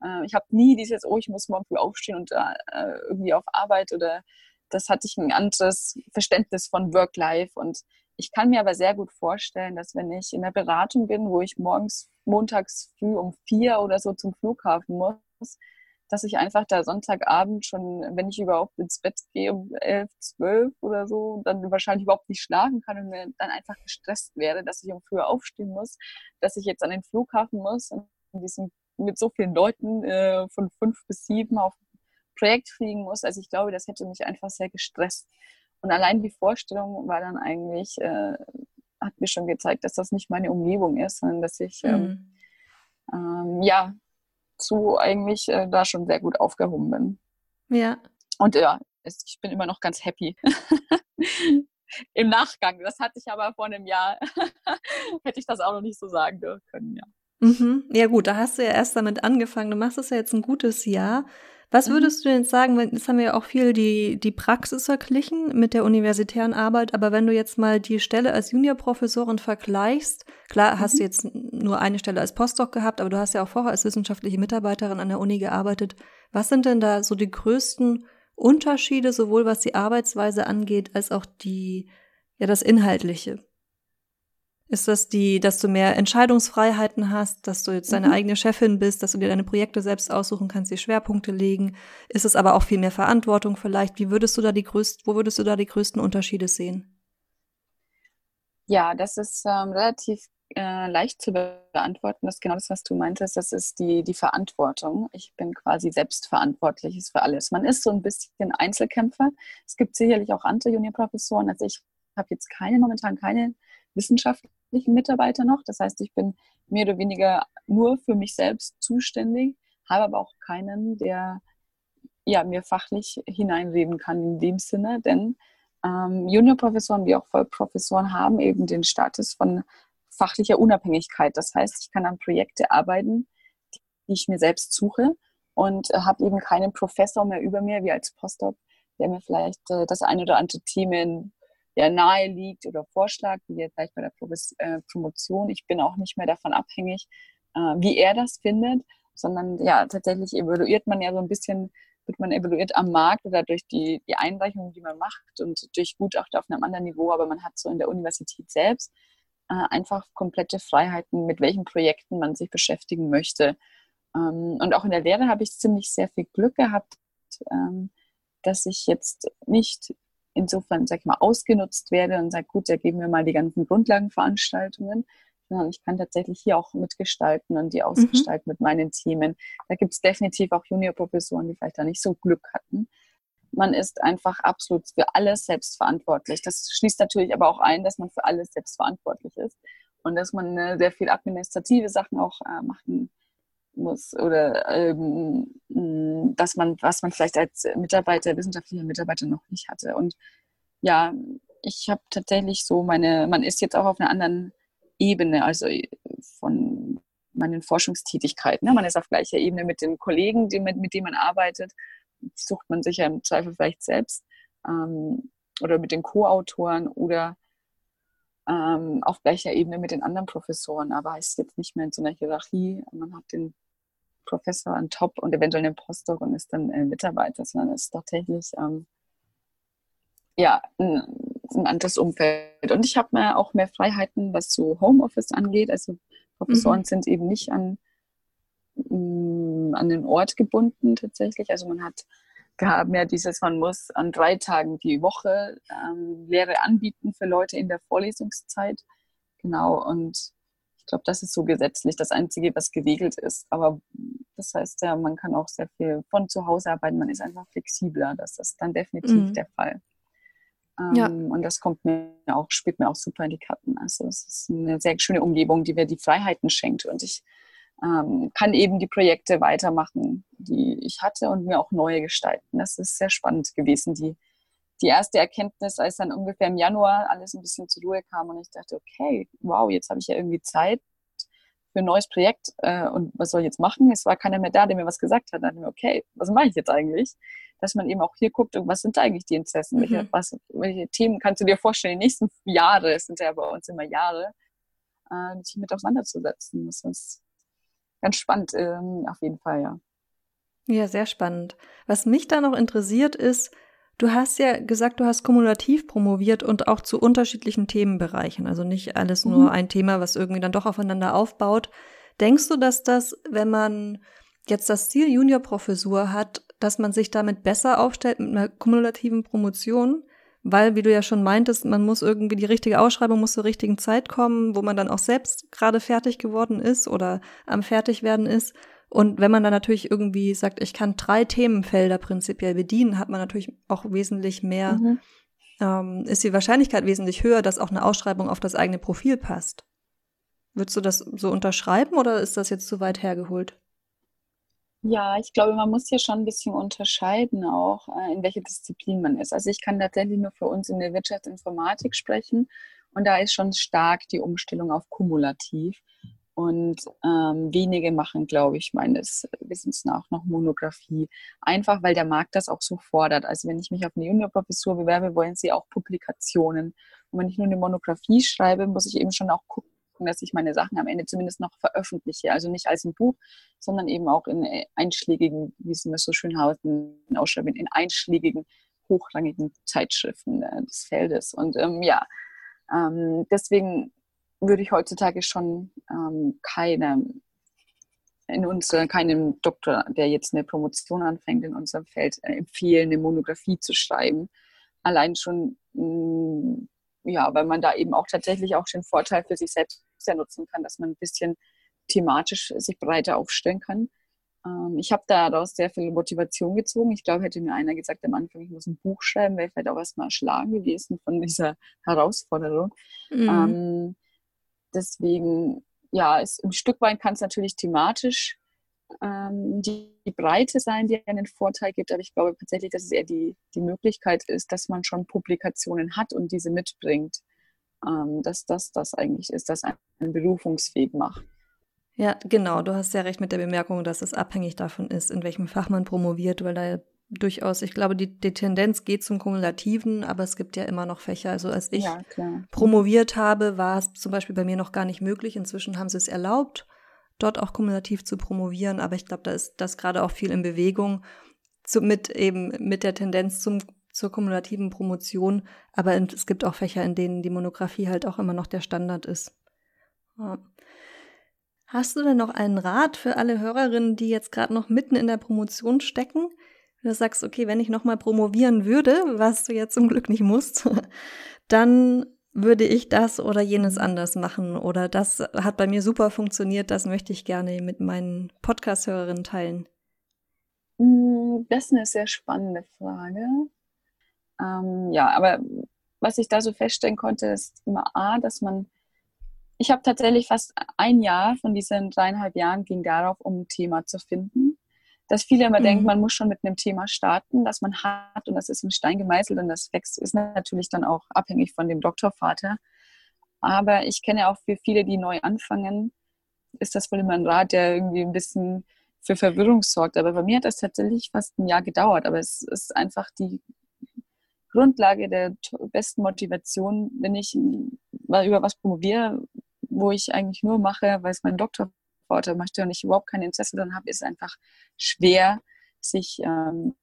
äh, ich habe nie dieses, oh, ich muss morgen früh aufstehen und äh, irgendwie auf Arbeit oder das hatte ich ein anderes Verständnis von Work-Life. Und ich kann mir aber sehr gut vorstellen, dass wenn ich in der Beratung bin, wo ich morgens, montags früh um vier oder so zum Flughafen muss, dass ich einfach da Sonntagabend schon, wenn ich überhaupt ins Bett gehe um elf, zwölf oder so, dann wahrscheinlich überhaupt nicht schlafen kann und dann einfach gestresst werde, dass ich um früh aufstehen muss, dass ich jetzt an den Flughafen muss und in diesem mit so vielen Leuten äh, von fünf bis sieben auf ein Projekt fliegen muss. Also ich glaube, das hätte mich einfach sehr gestresst. Und allein die Vorstellung war dann eigentlich, äh, hat mir schon gezeigt, dass das nicht meine Umgebung ist, sondern dass ich ähm, mhm. ähm, ja so eigentlich äh, da schon sehr gut aufgehoben bin. Ja. Und ja, ich bin immer noch ganz happy. Im Nachgang. Das hatte ich aber vor einem Jahr, hätte ich das auch noch nicht so sagen können, ja. Mhm. Ja gut, da hast du ja erst damit angefangen. Du machst es ja jetzt ein gutes Jahr. Was mhm. würdest du denn sagen, weil jetzt haben wir ja auch viel die, die Praxis verglichen mit der universitären Arbeit, aber wenn du jetzt mal die Stelle als Juniorprofessorin vergleichst, klar hast mhm. du jetzt nur eine Stelle als Postdoc gehabt, aber du hast ja auch vorher als wissenschaftliche Mitarbeiterin an der Uni gearbeitet. Was sind denn da so die größten Unterschiede, sowohl was die Arbeitsweise angeht, als auch die, ja, das Inhaltliche? Ist das die, dass du mehr Entscheidungsfreiheiten hast, dass du jetzt deine mhm. eigene Chefin bist, dass du dir deine Projekte selbst aussuchen kannst, die Schwerpunkte legen? Ist es aber auch viel mehr Verantwortung vielleicht? Wie würdest du da die größten, wo würdest du da die größten Unterschiede sehen? Ja, das ist ähm, relativ äh, leicht zu beantworten. Das ist genau das, was du meintest. Das ist die, die Verantwortung. Ich bin quasi selbstverantwortlich für alles. Man ist so ein bisschen Einzelkämpfer. Es gibt sicherlich auch andere Juniorprofessoren. Also ich habe jetzt keine, momentan keine wissenschaftlichen Mitarbeiter noch. Das heißt, ich bin mehr oder weniger nur für mich selbst zuständig, habe aber auch keinen, der ja, mir fachlich hineinreden kann in dem Sinne, denn ähm, Juniorprofessoren wie auch Vollprofessoren haben eben den Status von fachlicher Unabhängigkeit. Das heißt, ich kann an Projekte arbeiten, die ich mir selbst suche und äh, habe eben keinen Professor mehr über mir, wie als Postdoc, der mir vielleicht äh, das eine oder andere Themen der nahe liegt oder vorschlägt, wie jetzt gleich bei der äh, Promotion. Ich bin auch nicht mehr davon abhängig, äh, wie er das findet, sondern ja, tatsächlich evaluiert man ja so ein bisschen, wird man evaluiert am Markt oder durch die, die Einreichungen, die man macht und durch Gutachter auf einem anderen Niveau, aber man hat so in der Universität selbst äh, einfach komplette Freiheiten, mit welchen Projekten man sich beschäftigen möchte. Ähm, und auch in der Lehre habe ich ziemlich sehr viel Glück gehabt, ähm, dass ich jetzt nicht insofern, sag ich mal, ausgenutzt werde und sage, gut, da geben wir mal die ganzen Grundlagenveranstaltungen, sondern ich kann tatsächlich hier auch mitgestalten und die mhm. ausgestalten mhm. mit meinen Themen. Da gibt es definitiv auch Juniorprofessoren, die vielleicht da nicht so Glück hatten. Man ist einfach absolut für alles selbstverantwortlich. Das schließt natürlich aber auch ein, dass man für alles selbstverantwortlich ist und dass man äh, sehr viel administrative Sachen auch äh, machen muss oder ähm, dass man, was man vielleicht als Mitarbeiter, wissenschaftlicher Mitarbeiter noch nicht hatte. Und ja, ich habe tatsächlich so meine, man ist jetzt auch auf einer anderen Ebene, also von meinen Forschungstätigkeiten. Ne? Man ist auf gleicher Ebene mit den Kollegen, die, mit, mit denen man arbeitet. Sucht man sich ja im Zweifel vielleicht selbst ähm, oder mit den Co-Autoren oder ähm, auf gleicher Ebene mit den anderen Professoren, aber ist jetzt nicht mehr in so einer Hierarchie. Man hat den Professor an Top und eventuell einen Postdoc und ist dann äh, Mitarbeiter, sondern ist tatsächlich ähm, ja, ein, ein, anderes Umfeld. Und ich habe mir auch mehr Freiheiten, was so Homeoffice angeht. Also Professoren mhm. sind eben nicht an, mh, mm, an den Ort gebunden tatsächlich. Also man hat wir haben ja dieses, man muss an drei Tagen die Woche ähm, Lehre anbieten für Leute in der Vorlesungszeit. Genau, und ich glaube, das ist so gesetzlich das Einzige, was geregelt ist. Aber das heißt ja, man kann auch sehr viel von zu Hause arbeiten, man ist einfach flexibler. Das ist dann definitiv mhm. der Fall. Ähm, ja. Und das kommt mir auch, spielt mir auch super in die Karten. Also es ist eine sehr schöne Umgebung, die mir die Freiheiten schenkt. Und ich ähm, kann eben die Projekte weitermachen, die ich hatte und mir auch neue gestalten. Das ist sehr spannend gewesen, die, die erste Erkenntnis, als dann ungefähr im Januar alles ein bisschen zur Ruhe kam und ich dachte, okay, wow, jetzt habe ich ja irgendwie Zeit für ein neues Projekt äh, und was soll ich jetzt machen? Es war keiner mehr da, der mir was gesagt hat. Dann dachte ich mir, okay, was mache ich jetzt eigentlich? Dass man eben auch hier guckt, was sind eigentlich die Interessen? Mhm. Welche, was, welche Themen kannst du dir vorstellen? Die nächsten Jahre, es sind ja bei uns immer Jahre, äh, sich mit auseinanderzusetzen. Das ist ganz spannend, ähm, auf jeden Fall, ja. Ja, sehr spannend. Was mich da noch interessiert ist, du hast ja gesagt, du hast kumulativ promoviert und auch zu unterschiedlichen Themenbereichen, also nicht alles nur mhm. ein Thema, was irgendwie dann doch aufeinander aufbaut. Denkst du, dass das, wenn man jetzt das Ziel Juniorprofessur hat, dass man sich damit besser aufstellt mit einer kumulativen Promotion? Weil, wie du ja schon meintest, man muss irgendwie die richtige Ausschreibung muss zur richtigen Zeit kommen, wo man dann auch selbst gerade fertig geworden ist oder am Fertigwerden ist. Und wenn man dann natürlich irgendwie sagt, ich kann drei Themenfelder prinzipiell bedienen, hat man natürlich auch wesentlich mehr, mhm. ähm, ist die Wahrscheinlichkeit wesentlich höher, dass auch eine Ausschreibung auf das eigene Profil passt. Würdest du das so unterschreiben oder ist das jetzt zu weit hergeholt? Ja, ich glaube, man muss hier schon ein bisschen unterscheiden auch, äh, in welche Disziplin man ist. Also ich kann tatsächlich nur für uns in der Wirtschaftsinformatik sprechen und da ist schon stark die Umstellung auf kumulativ. Und ähm, wenige machen, glaube ich, meines Wissens nach noch Monographie. Einfach, weil der Markt das auch so fordert. Also wenn ich mich auf eine Juniorprofessur bewerbe, wollen sie auch Publikationen. Und wenn ich nur eine Monographie schreibe, muss ich eben schon auch gucken, dass ich meine Sachen am Ende zumindest noch veröffentliche. Also nicht als ein Buch, sondern eben auch in äh, einschlägigen, wie es immer so schön heißt, in Ausschreibungen, in einschlägigen, hochrangigen Zeitschriften äh, des Feldes. Und ähm, ja, ähm, deswegen würde ich heutzutage schon ähm, keine in uns keinem Doktor, der jetzt eine Promotion anfängt in unserem Feld, äh, empfehlen, eine Monographie zu schreiben. Allein schon, mh, mm, ja, weil man da eben auch tatsächlich auch den Vorteil für sich selbst ja nutzen kann, dass man ein bisschen thematisch sich breiter aufstellen kann. Ähm, ich habe daraus sehr viel Motivation gezogen. Ich glaube, hätte mir einer gesagt am Anfang, ich muss ein Buch schreiben, wäre ich vielleicht auch erstmal erschlagen gewesen von dieser Herausforderung. Mhm. Ähm, deswegen ja, es, ein Stück weit kann es natürlich thematisch ähm, die, die, Breite sein, die einen Vorteil gibt, aber ich glaube tatsächlich, dass es eher die, die Möglichkeit ist, dass man schon Publikationen hat und diese mitbringt, ähm, dass das das eigentlich ist, das einen berufungsfähig macht. Ja, genau. Du hast ja recht mit der Bemerkung, dass es abhängig davon ist, in welchem Fach man promoviert, weil da durchaus, ich glaube, die, die Tendenz geht zum Kumulativen, aber es gibt ja immer noch Fächer. Also als ich ja, promoviert habe, war es zum Beispiel bei mir noch gar nicht möglich. Inzwischen haben sie es erlaubt, dort auch kumulativ zu promovieren, aber ich glaube, da ist das gerade auch viel in Bewegung, zu, mit eben mit der Tendenz zum, zur kumulativen Promotion. Aber es gibt auch Fächer, in denen die Monographie halt auch immer noch der Standard ist. Ja. Hast du denn noch einen Rat für alle Hörerinnen, die jetzt gerade noch mitten in der Promotion stecken? Wenn du sagst, okay, wenn ich nochmal promovieren würde, was du jetzt zum Glück nicht musst, dann würde ich das oder jenes anders machen oder das hat bei mir super funktioniert, das möchte ich gerne mit meinen Podcast-Hörerinnen teilen? Mm, das ist eine sehr spannende Frage. Ähm, ja, aber was ich da so feststellen konnte, ist immer A, dass man, ich habe tatsächlich fast ein Jahr von diesen dreieinhalb Jahren ging darauf, um ein Thema zu finden dass viele immer mhm. denken, man muss schon mit einem Thema starten, das man hat und das ist in Stein gemeißelt und das wächst, ist natürlich dann auch abhängig von dem Doktorvater. Aber ich kenne auch für viele, die neu anfangen, ist das wohl immer ein Rat, der irgendwie ein bisschen für Verwirrung sorgt. Aber bei mir hat das tatsächlich fast ein Jahr gedauert. Aber es ist einfach die Grundlage der besten Motivation, wenn ich über was promoviere, wo ich eigentlich nur mache, weil es mein Doktor Sportler möchte und ich überhaupt kein Interesse daran habe, ist einfach schwer, sich ähm,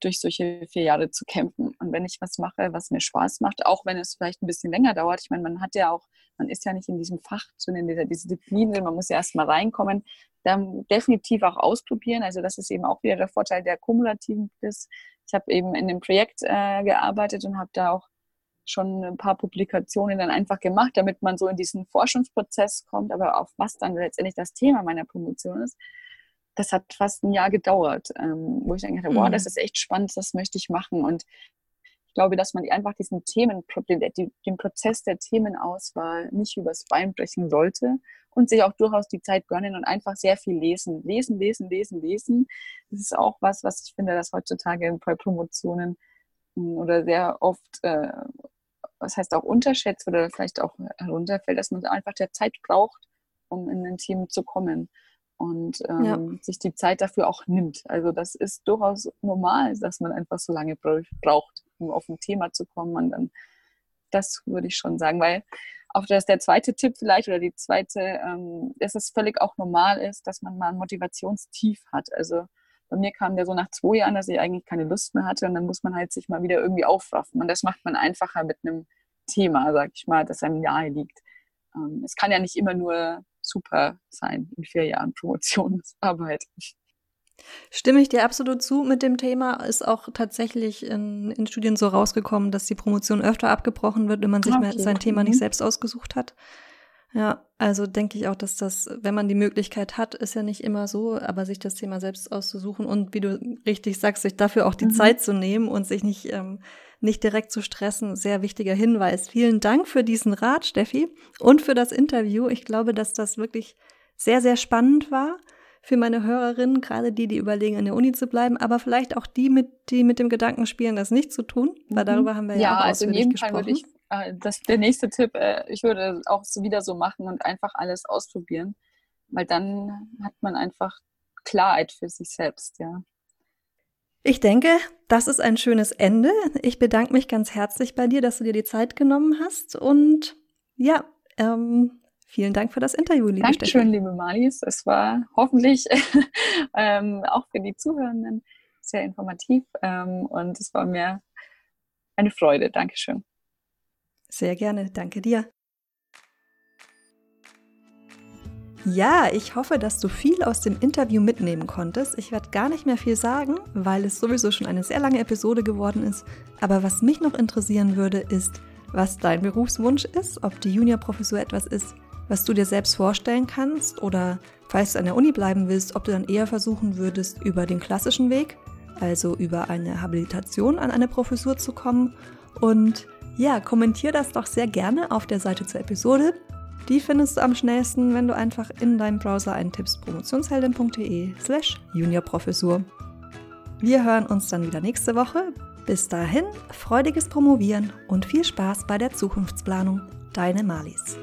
durch solche vier Jahre zu kämpfen. Und wenn ich was mache, was mir Spaß macht, auch wenn es vielleicht ein bisschen länger dauert, ich meine, man hat ja auch, man ist ja nicht in diesem Fach, sondern in dieser Disziplin, man muss ja erstmal reinkommen, dann definitiv auch ausprobieren. Also das ist eben auch wieder der Vorteil der kumulativen Quiz. Ich habe eben in dem Projekt äh, gearbeitet und habe da auch schon ein paar Publikationen dann einfach gemacht, damit man so in diesen Forschungsprozess kommt, aber auf was dann letztendlich das Thema meiner Promotion ist. Das hat fast ein Jahr gedauert, ähm, wo ich dann gedacht habe, wow, das mhm. ist echt spannend, das möchte ich machen. Und ich glaube, dass man einfach diesen Themen, den, den Prozess der Themenauswahl nicht übers Bein brechen sollte und sich auch durchaus die Zeit gönnen und einfach sehr viel lesen. Lesen, lesen, lesen, lesen. Das ist auch was, was ich finde, dass heutzutage bei Promotionen hm, oder sehr oft äh, was heißt auch unterschätzt oder vielleicht auch herunterfällt, dass man einfach der Zeit braucht, um in ein Team zu kommen und ähm, ja. sich die Zeit dafür auch nimmt. Also das ist durchaus normal, dass man einfach so lange braucht, um auf ein Thema zu kommen. Und dann, das würde ich schon sagen, weil auch das der zweite Tipp vielleicht oder die zweite, ähm, dass es völlig auch normal ist, dass man mal ein Motivationstief hat. Also bei mir kam der so nach zwei Jahren, dass ich eigentlich keine Lust mehr hatte und dann muss man halt sich mal wieder irgendwie aufraffen. Und das macht man einfacher mit einem Thema, sag ich mal, das einem nahe liegt. Ähm, es kann ja nicht immer nur super sein in vier Jahren Promotionsarbeit. Stimme ich dir absolut zu mit dem Thema. Ist auch tatsächlich in, in Studien so rausgekommen, dass die Promotion öfter abgebrochen wird, wenn man sich okay. sein Thema nicht mhm. selbst ausgesucht hat. Ja, also denke ich auch, dass das, wenn man die Möglichkeit hat, ist ja nicht immer so, aber sich das Thema selbst auszusuchen und wie du richtig sagst, sich dafür auch die mhm. Zeit zu nehmen und sich nicht, ähm, nicht direkt zu stressen, sehr wichtiger Hinweis. Vielen Dank für diesen Rat, Steffi, und für das Interview. Ich glaube, dass das wirklich sehr, sehr spannend war für meine Hörerinnen, gerade die, die überlegen, an der Uni zu bleiben, aber vielleicht auch die, mit, die mit dem Gedanken spielen, das nicht zu tun, weil mhm. darüber haben wir ja, ja auch also in jedem gesprochen. Fall würde ich äh, das der nächste Tipp, äh, ich würde auch wieder so machen und einfach alles ausprobieren, weil dann hat man einfach Klarheit für sich selbst, ja. Ich denke, das ist ein schönes Ende. Ich bedanke mich ganz herzlich bei dir, dass du dir die Zeit genommen hast und ja, ähm, vielen Dank für das Interview, liebe Dankeschön, Steffi. liebe Malis. Es war hoffentlich ähm, auch für die Zuhörenden sehr informativ ähm, und es war mir eine Freude. Dankeschön. Sehr gerne, danke dir. Ja, ich hoffe, dass du viel aus dem Interview mitnehmen konntest. Ich werde gar nicht mehr viel sagen, weil es sowieso schon eine sehr lange Episode geworden ist. Aber was mich noch interessieren würde, ist, was dein Berufswunsch ist, ob die Juniorprofessur etwas ist, was du dir selbst vorstellen kannst oder falls du an der Uni bleiben willst, ob du dann eher versuchen würdest, über den klassischen Weg, also über eine Habilitation an eine Professur zu kommen. Und ja, kommentier das doch sehr gerne auf der Seite zur Episode. Die findest du am schnellsten, wenn du einfach in deinem Browser eintippst promotionsheldin.de slash juniorprofessur. Wir hören uns dann wieder nächste Woche. Bis dahin, freudiges Promovieren und viel Spaß bei der Zukunftsplanung. Deine Malis.